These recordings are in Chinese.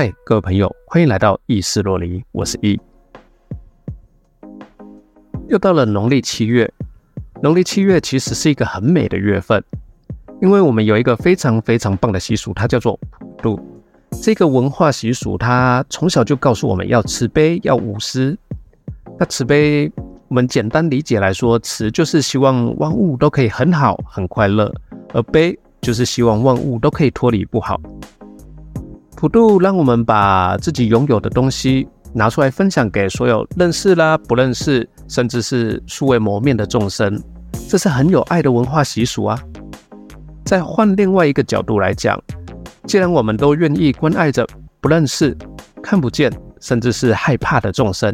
嗨，各位朋友，欢迎来到意识洛离，我是易。又到了农历七月，农历七月其实是一个很美的月份，因为我们有一个非常非常棒的习俗，它叫做普渡。这个文化习俗，它从小就告诉我们要慈悲，要无私。那慈悲，我们简单理解来说，慈就是希望万物都可以很好、很快乐，而悲就是希望万物都可以脱离不好。普渡让我们把自己拥有的东西拿出来分享给所有认识啦、不认识，甚至是素未谋面的众生，这是很有爱的文化习俗啊。再换另外一个角度来讲，既然我们都愿意关爱着不认识、看不见，甚至是害怕的众生，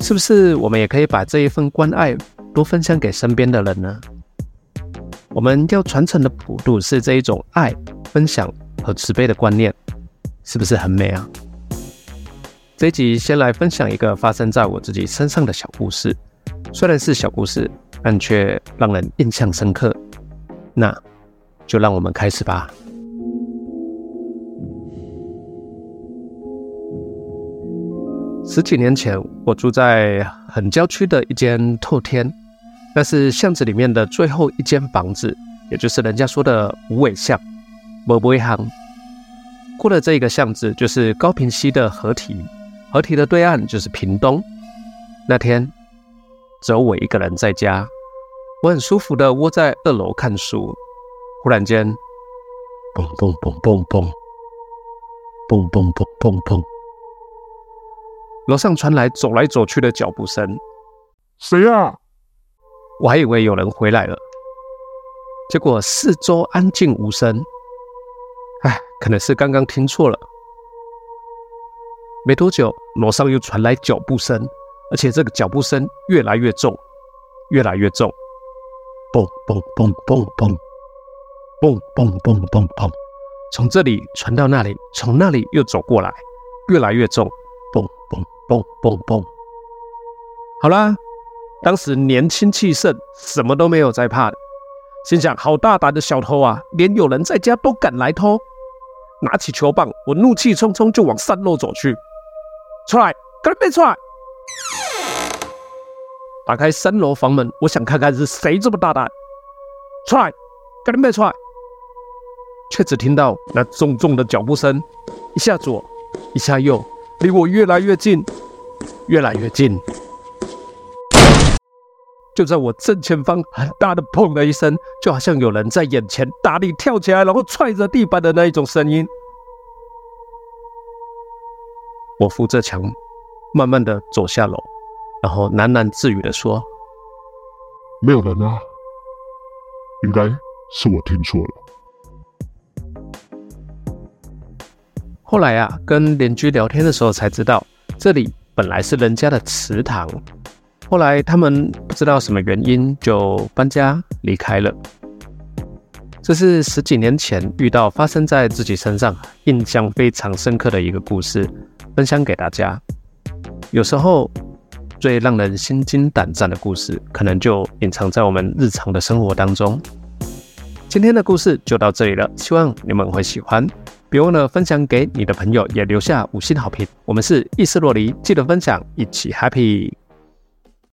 是不是我们也可以把这一份关爱多分享给身边的人呢？我们要传承的普渡是这一种爱、分享和慈悲的观念。是不是很美啊？这一集先来分享一个发生在我自己身上的小故事，虽然是小故事，但却让人印象深刻。那就让我们开始吧。十几年前，我住在很郊区的一间透天，那是巷子里面的最后一间房子，也就是人家说的无尾巷，无尾巷。过了这个巷子，就是高平溪的河堤，河堤的对岸就是屏东。那天只有我一个人在家，我很舒服的窝在二楼看书。忽然间，嘣嘣嘣嘣嘣，嘣嘣嘣嘣嘣，楼上传来走来走去的脚步声。谁呀？我还以为有人回来了，结果四周安静无声。哎，可能是刚刚听错了。没多久，楼上又传来脚步声，而且这个脚步声越来越重，越来越重。嘣嘣嘣嘣嘣，嘣嘣嘣嘣嘣，从这里传到那里，从那里又走过来，越来越重。嘣嘣嘣嘣嘣。好啦，当时年轻气盛，什么都没有在怕的。心想：好大胆的小偷啊！连有人在家都敢来偷。拿起球棒，我怒气冲冲就往三楼走去。出来，赶紧出来！打开三楼房门，我想看看是谁这么大胆。出来，赶紧出来！却只听到那重重的脚步声，一下左，一下右，离我越来越近，越来越近。就在我正前方，很大的“砰”的一声，就好像有人在眼前大力跳起来，然后踹着地板的那一种声音。我扶着墙，慢慢的走下楼，然后喃喃自语的说：“没有人啊，应该是我听错了。”后来啊，跟邻居聊天的时候才知道，这里本来是人家的祠堂。后来他们不知道什么原因就搬家离开了。这是十几年前遇到发生在自己身上印象非常深刻的一个故事，分享给大家。有时候最让人心惊胆战的故事，可能就隐藏在我们日常的生活当中。今天的故事就到这里了，希望你们会喜欢。别忘了分享给你的朋友，也留下五星好评。我们是意思若离，记得分享，一起 happy。